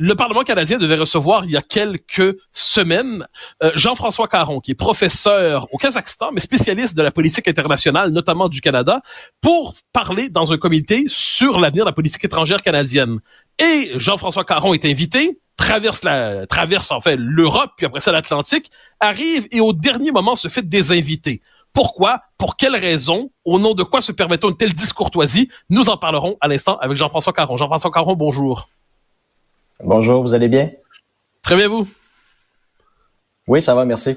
le Parlement canadien devait recevoir il y a quelques semaines euh, Jean-François Caron, qui est professeur au Kazakhstan, mais spécialiste de la politique internationale, notamment du Canada, pour parler dans un comité sur l'avenir de la politique étrangère canadienne. Et Jean-François Caron est invité, traverse la traverse en fait l'Europe puis après ça l'Atlantique, arrive et au dernier moment se fait désinviter. Pourquoi? Pour quelles raisons? Au nom de quoi se permettons une telle discourtoisie? Nous en parlerons à l'instant avec Jean-François Caron. Jean-François Caron, bonjour. Bonjour, vous allez bien? Très bien, vous? Oui, ça va, merci.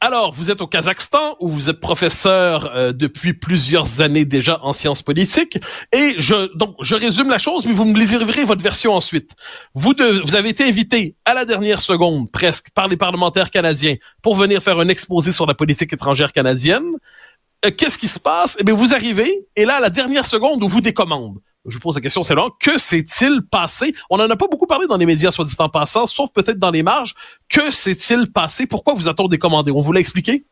Alors, vous êtes au Kazakhstan où vous êtes professeur euh, depuis plusieurs années déjà en sciences politiques et je donc je résume la chose mais vous me livrerez votre version ensuite. Vous vous avez été invité à la dernière seconde presque par les parlementaires canadiens pour venir faire un exposé sur la politique étrangère canadienne. Euh, qu'est-ce qui se passe? Eh bien, vous arrivez et là à la dernière seconde où vous décommande je vous pose la question, c'est là, que s'est-il passé? On n'en a pas beaucoup parlé dans les médias, soit dit en passant, sauf peut-être dans les marges. Que s'est-il passé? Pourquoi vous a-t-on décommandé? On vous l'a expliqué?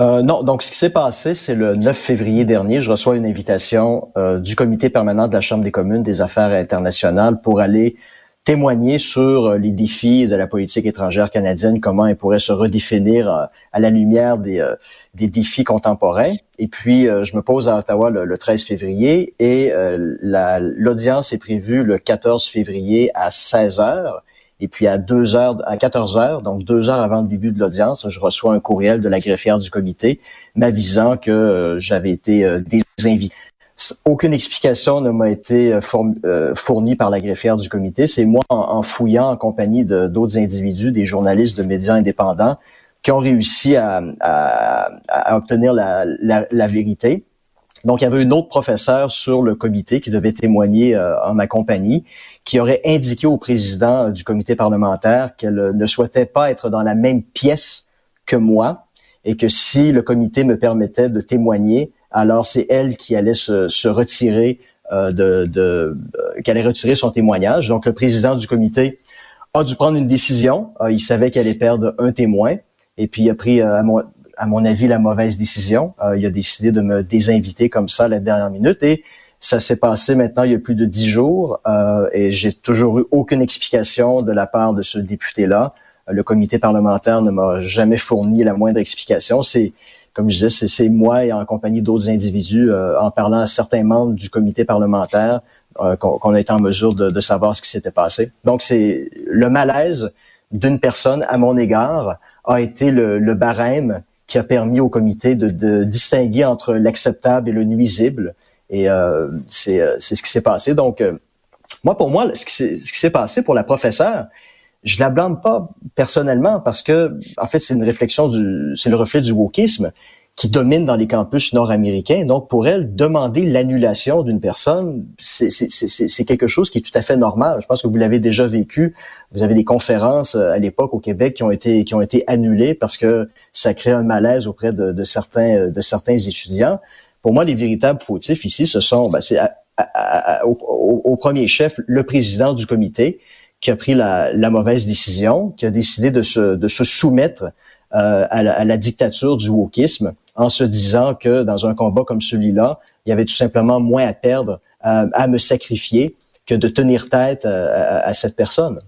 Euh, non, donc ce qui s'est passé, c'est le 9 février dernier, je reçois une invitation euh, du comité permanent de la Chambre des communes des affaires internationales pour aller témoigner sur euh, les défis de la politique étrangère canadienne, comment elle pourrait se redéfinir euh, à la lumière des, euh, des défis contemporains. Et puis, je me pose à Ottawa le, 13 février et l'audience est prévue le 14 février à 16 heures. Et puis à 2 heures, à 14 heures, donc deux heures avant le début de l'audience, je reçois un courriel de la greffière du comité m'avisant que j'avais été désinvité aucune explication ne m'a été euh, euh, fournie par la greffière du comité. C'est moi, en, fouillant en compagnie d'autres individus, des journalistes de médias indépendants, qui ont réussi à, obtenir la, vérité. Donc, il y avait une autre professeure sur le comité qui devait témoigner euh, en ma compagnie, qui aurait indiqué au président du comité parlementaire qu'elle ne souhaitait pas être dans la même pièce que moi et que si le comité me permettait de témoigner, alors c'est elle qui allait se, se retirer euh, de, de euh, qu'elle allait retirer son témoignage. Donc le président du comité a dû prendre une décision. Euh, il savait qu'elle allait perdre un témoin et puis il a pris à mon à mon avis la mauvaise décision. il a décidé de me désinviter comme ça à la dernière minute et ça s'est passé maintenant il y a plus de dix jours et j'ai toujours eu aucune explication de la part de ce député-là. Le comité parlementaire ne m'a jamais fourni la moindre explication. C'est comme je disais, c'est moi et en compagnie d'autres individus, euh, en parlant à certains membres du comité parlementaire, euh, qu'on a été en mesure de, savoir ce qui s'était passé. Donc, c'est le malaise d'une personne à mon égard a été le, barème qui a permis au comité de, distinguer entre l'acceptable et le nuisible. Et euh, c'est ce qui s'est passé. Donc, moi, pour moi, ce qui s'est passé pour la professeure, je la blâme pas personnellement parce que, en fait, c'est une réflexion du, c'est le reflet du wokisme qui domine dans les campus nord-américains. Donc, pour elle, demander l'annulation d'une personne, c'est quelque chose qui est tout à fait normal. Je pense que vous l'avez déjà vécu. Vous avez des conférences euh, à l'époque au Québec qui ont été qui ont été annulées parce que ça crée un malaise auprès de, de certains euh, de certains étudiants. Pour moi, les véritables fautifs ici, ce sont, ben, au, premier chef le président du comité qui a pris la, la, mauvaise décision, qui a décidé de se, de se soumettre euh, à, la, à, la, dictature du wokisme en se disant que dans un combat comme celui-là, il y avait tout simplement moins à perdre euh, à me sacrifier que de tenir tête euh, à cette personne.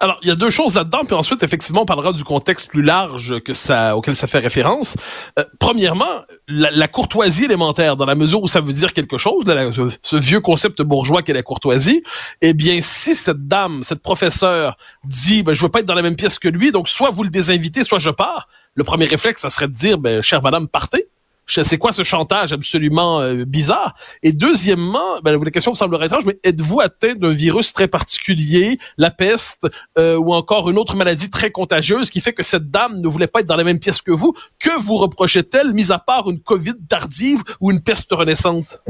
Alors, il y a deux choses là-dedans, puis ensuite, effectivement, on parlera du contexte plus large que ça, auquel ça fait référence. Euh, premièrement, la, courtoisie élémentaire, dans la mesure où ça veut dire quelque chose, ce, vieux concept bourgeois qu'est la courtoisie, eh bien, si cette dame, cette professeure dit, ben, je veux pas être dans la même pièce que lui, donc soit vous le désinvitez, soit je pars, le premier réflexe, ça serait de dire, ben, chère madame, partez c'est quoi ce chantage absolument euh, bizarre. Et deuxièmement, ben, la question vous semblerait étrange, mais êtes-vous atteint d'un virus très particulier, la peste euh, ou encore une autre maladie très contagieuse qui fait que cette dame ne voulait pas être dans la même pièce que vous? Que vous reprochait-elle, mis à part une Covid tardive ou une peste renaissante?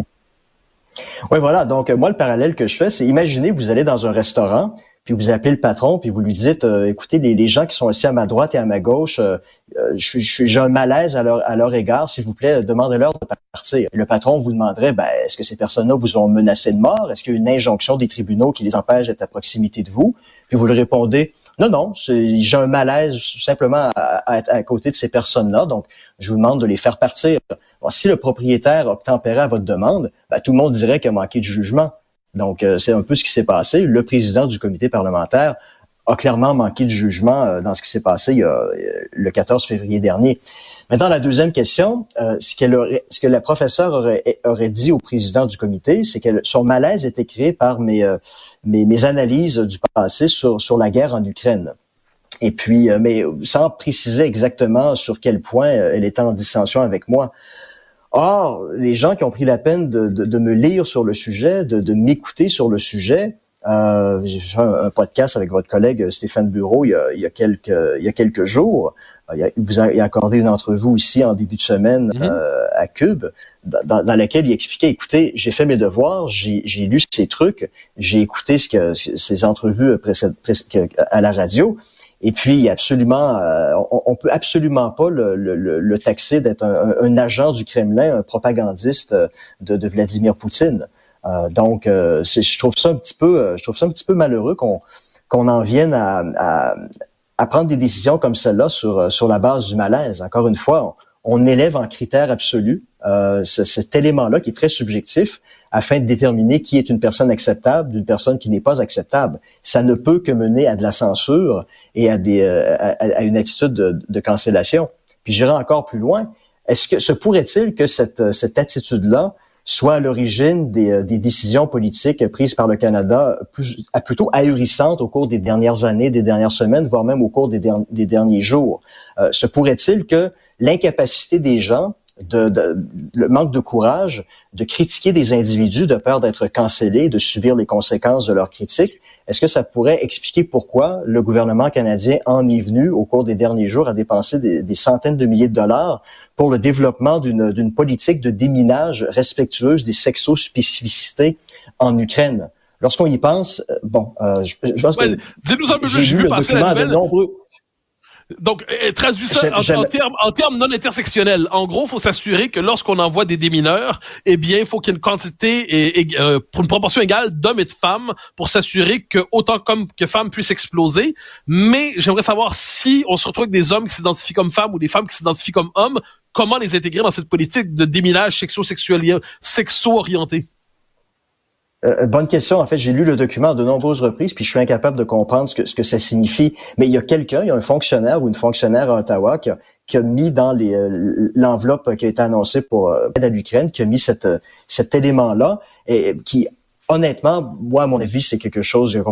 Oui, voilà. Donc moi, le parallèle que je fais, c'est imaginez vous allez dans un restaurant puis vous appelez le patron, puis vous lui dites, euh, écoutez, les, gens qui sont assis à ma droite et à ma gauche, euh, euh j'ai un malaise à leur, égard, s'il vous plaît, demandez-leur de partir. Le patron vous demanderait, ben, est-ce que ces personnes-là vous ont menacé de mort? Est-ce qu'il y a une injonction des tribunaux qui les empêche d'être à proximité de vous? Puis vous lui répondez, non, non, j'ai un malaise simplement à, à, côté de ces personnes-là, donc je vous demande de les faire partir. si le propriétaire obtempérait à votre demande, ben, tout le monde dirait qu'il a manqué de jugement. Donc, c'est un peu ce qui s'est passé. Le président du comité parlementaire a clairement manqué de jugement dans ce qui s'est passé a, le 14 février dernier. Maintenant, la deuxième question, euh, ce, que la professeure aurait, dit au président du comité, c'est que son malaise était créé par mes, euh, analyses du passé sur, la guerre en Ukraine. Et puis, euh, mais sans préciser exactement sur quel point elle était en dissension avec moi. Or, les gens qui ont pris la peine de, de, de me lire sur le sujet, de, de m'écouter sur le sujet, euh, j'ai fait un, podcast avec votre collègue Stéphane Bureau il y a, il y a quelques, il y a quelques jours. Il, a, vous a, accordé une entrevue ici en début de semaine mm-hmm. euh, à Cube, dans, dans, laquelle il expliquait, écoutez, j'ai fait mes devoirs, j'ai lu ces trucs, j'ai écouté ce que ces entrevues à la radio, et puis absolument, euh, on, on, peut absolument pas le, le, le taxer d'être un, un, agent du Kremlin, un propagandiste de, de Vladimir Poutine. Euh, donc, je trouve ça un petit peu, je trouve ça un petit peu malheureux qu'on qu'on en vienne à, à, à prendre des décisions comme celle-là sur, euh, sur la base du malaise. Encore une fois, on, élève en critère absolu euh, cet élément-là qui est très subjectif afin de déterminer qui est une personne acceptable d'une personne qui n'est pas acceptable. Ça ne peut que mener à de la censure et à, des, euh, à, une attitude de, cancellation. Puis j'irai encore plus loin. Est-ce que se pourrait-il que cette, cette attitude-là soit à l'origine des, euh, des, décisions politiques prises par le Canada plus, plutôt ahurissantes au cours des dernières années, des dernières semaines, voire même au cours des, des derniers jours? Euh, se pourrait-il que l'incapacité des gens, de, de, le manque de courage de critiquer des individus de peur d'être cancellés, de subir les conséquences de leurs critiques, est-ce que ça pourrait expliquer pourquoi le gouvernement canadien en est venu au cours des derniers jours à dépenser des, des centaines de milliers de dollars pour le développement d'une politique de déminage respectueuse des sexospécificités en Ukraine? Lorsqu'on y pense, euh, bon, euh, je, je pense que peu plus, j'ai vu passer la nouvelle. Donc, euh, traduis ça en, termes, en termes non intersectionnels. En gros, il faut s'assurer que lorsqu'on envoie des démineurs, eh bien, il faut qu'il y ait une quantité et, euh, pour une proportion égale d'hommes et de femmes pour s'assurer que autant comme que femmes puissent exploser. Mais j'aimerais savoir si on se retrouve avec des hommes qui s'identifient comme femmes ou des femmes qui s'identifient comme hommes, comment les intégrer dans cette politique de déminage sexo-sexuel, sexo-orienté? Euh, bonne question. En fait, j'ai lu le document de nombreuses reprises, puis je suis incapable de comprendre ce que, ce que ça signifie. Mais il y a quelqu'un, il y a un fonctionnaire ou une fonctionnaire à Ottawa qui a, mis dans euh, l'enveloppe qui a été annoncée pour euh, l'aide à l'Ukraine, qui a mis cet élément-là, et qui honnêtement, moi, à mon avis, c'est quelque chose de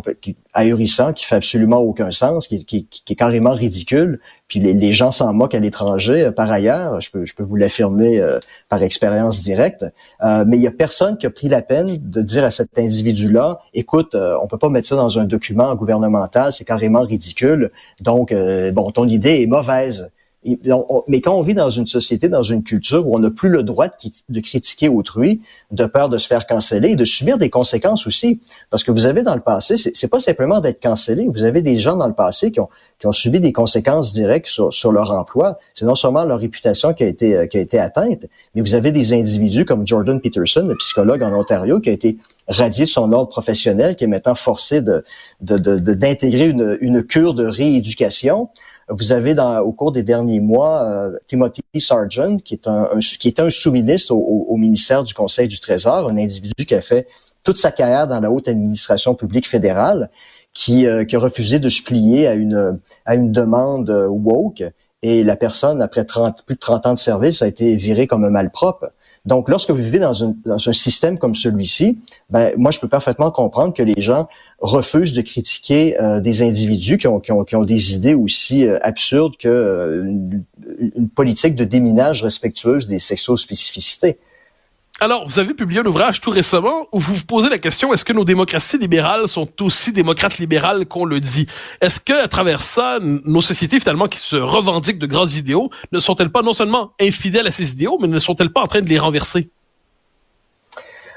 ahurissant, qui fait absolument aucun sens, qui, qui, qui est carrément ridicule. Puis les, gens s'en moquent à l'étranger. Euh, par ailleurs, je peux, je peux vous l'affirmer euh, par expérience directe. Euh, mais il y a personne qui a pris la peine de dire à cet individu-là, écoute, on peut pas mettre ça dans un document gouvernemental, c'est carrément ridicule. Donc, bon, ton idée est mauvaise mais quand on vit dans une société, dans une culture où on n'a plus le droit de, critiquer autrui, de peur de se faire canceller, de subir des conséquences aussi, parce que vous avez dans le passé, c'est pas simplement d'être cancellé, vous avez des gens dans le passé qui ont, subi des conséquences directes sur, leur emploi. C'est non seulement leur réputation qui a été euh, qui a été atteinte, mais vous avez des individus comme Jordan Peterson, le psychologue en Ontario, qui a été radié de son ordre professionnel, qui est maintenant forcé d'intégrer une cure de rééducation. Vous avez dans, au cours des derniers mois euh, Timothy Sargent, qui est un, qui était un sous-ministre au, ministère du Conseil du Trésor, un individu qui a fait toute sa carrière dans la haute administration publique fédérale, qui, euh, qui a refusé de se plier à une, à une demande woke. Et la personne, après 30, plus de 30 ans de service, a été virée comme un malpropre. Donc, lorsque vous vivez dans un, dans un système comme celui-ci, ben, moi, je peux parfaitement comprendre que les gens refusent de critiquer euh, des individus qui ont, qui, ont, qui ont, des idées aussi euh, absurdes que euh, une, politique de déminage respectueuse des sexo-spécificités. Alors, vous avez publié un ouvrage tout récemment où vous vous posez la question est-ce que nos démocraties libérales sont aussi démocrates libérales qu'on le dit? Est-ce que à travers ça, nos sociétés finalement qui se revendiquent de grands idéaux ne sont-elles pas non seulement infidèles à ces idéaux, mais ne sont-elles pas en train de les renverser?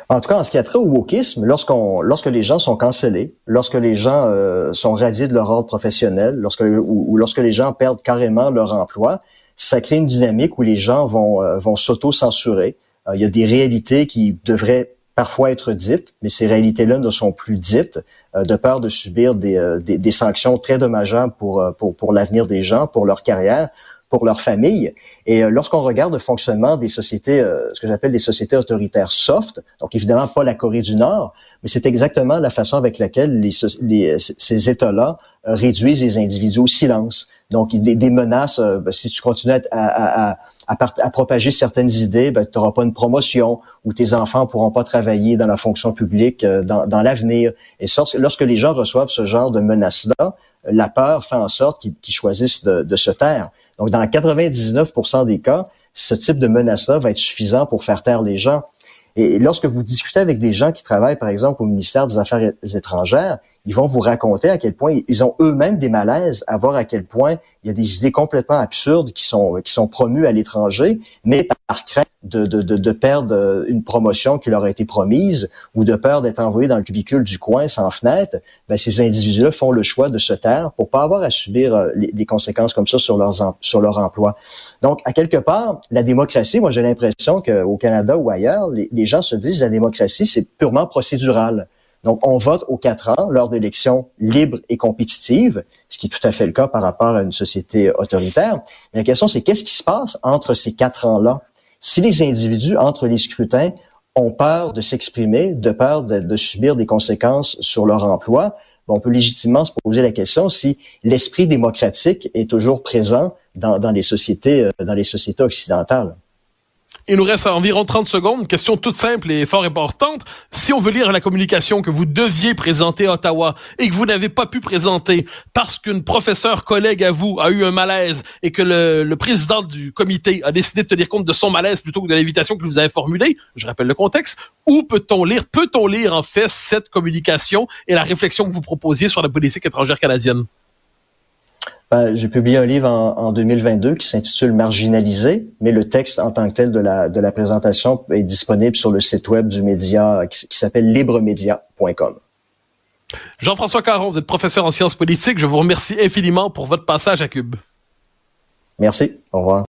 En tout cas, en ce qui a trait au wokisme, lorsqu'on, lorsque les gens sont cancellés, lorsque les gens euh, sont radiés de leur ordre professionnel, lorsque ou, lorsque les gens perdent carrément leur emploi, ça crée une dynamique où les gens vont euh, vont s'auto-censurer. Euh, il y a des réalités qui devraient parfois être dites, mais ces réalités-là ne sont plus dites de peur de subir des, sanctions très dommageables pour pour, pour l'avenir des gens, pour leur carrière pour leur famille. Et lorsqu'on regarde le fonctionnement des sociétés, ce que j'appelle des sociétés autoritaires soft, donc évidemment pas la Corée du Nord, mais c'est exactement la façon avec laquelle les, ces États-là réduisent les individus au silence. Donc, des, des menaces, ben, si tu continues à, à, à, propager certaines idées, ben, tu n'auras pas une promotion ou tes enfants pourront pas travailler dans la fonction publique euh, dans, dans l'avenir. Et lorsque les gens reçoivent ce genre de menaces-là, la peur fait en sorte qu'ils choisissent de, de, se taire. Donc, dans 99% des cas, ce type de menace-là va être suffisant pour faire taire les gens. Et lorsque vous discutez avec des gens qui travaillent, par exemple, au ministère des Affaires étrangères, ils vont vous raconter à quel point ils ont eux-mêmes des malaises à voir à quel point il y a des idées complètement absurdes qui sont qui sont promues à l'étranger, mais par crainte de, de, de, perdre une promotion qui leur a été promise ou de peur d'être envoyés dans le cubicule du coin sans fenêtre, ben ces individus-là font le choix de se taire pour pas avoir à subir euh, des conséquences comme ça sur leurs sur leur emploi. Donc à quelque part, la démocratie, moi j'ai l'impression qu'au Canada ou ailleurs, les, les gens se disent la démocratie c'est purement procédural. Donc, on vote aux quatre ans lors d'élections libres et compétitives, ce qui est tout à fait le cas par rapport à une société autoritaire. Mais la question, c'est qu'est-ce qui se passe entre ces quatre ans-là? Si les individus, entre les scrutins, ont peur de s'exprimer, de peur de, subir des conséquences sur leur emploi, on peut légitimement se poser la question si l'esprit démocratique est toujours présent dans, dans les sociétés, euh, dans les sociétés occidentales. Il nous reste environ 30 secondes. Question toute simple et fort importante. Si on veut lire la communication que vous deviez présenter à Ottawa et que vous n'avez pas pu présenter parce qu'une professeure collègue à vous a eu un malaise et que le, le, président du comité a décidé de tenir compte de son malaise plutôt que de l'invitation que vous avez formulée, je rappelle le contexte, où peut-on lire, peut-on lire en fait cette communication et la réflexion que vous proposiez sur la politique étrangère canadienne? Ben, j'ai publié un livre en, 2022 qui s'intitule Marginalisé, mais le texte en tant que tel de la, de la présentation est disponible sur le site web du média qui, s'appelle libremedia.com. Jean-François Caron, vous êtes professeur en sciences politiques. Je vous remercie infiniment pour votre passage à Cube. Merci. Au revoir.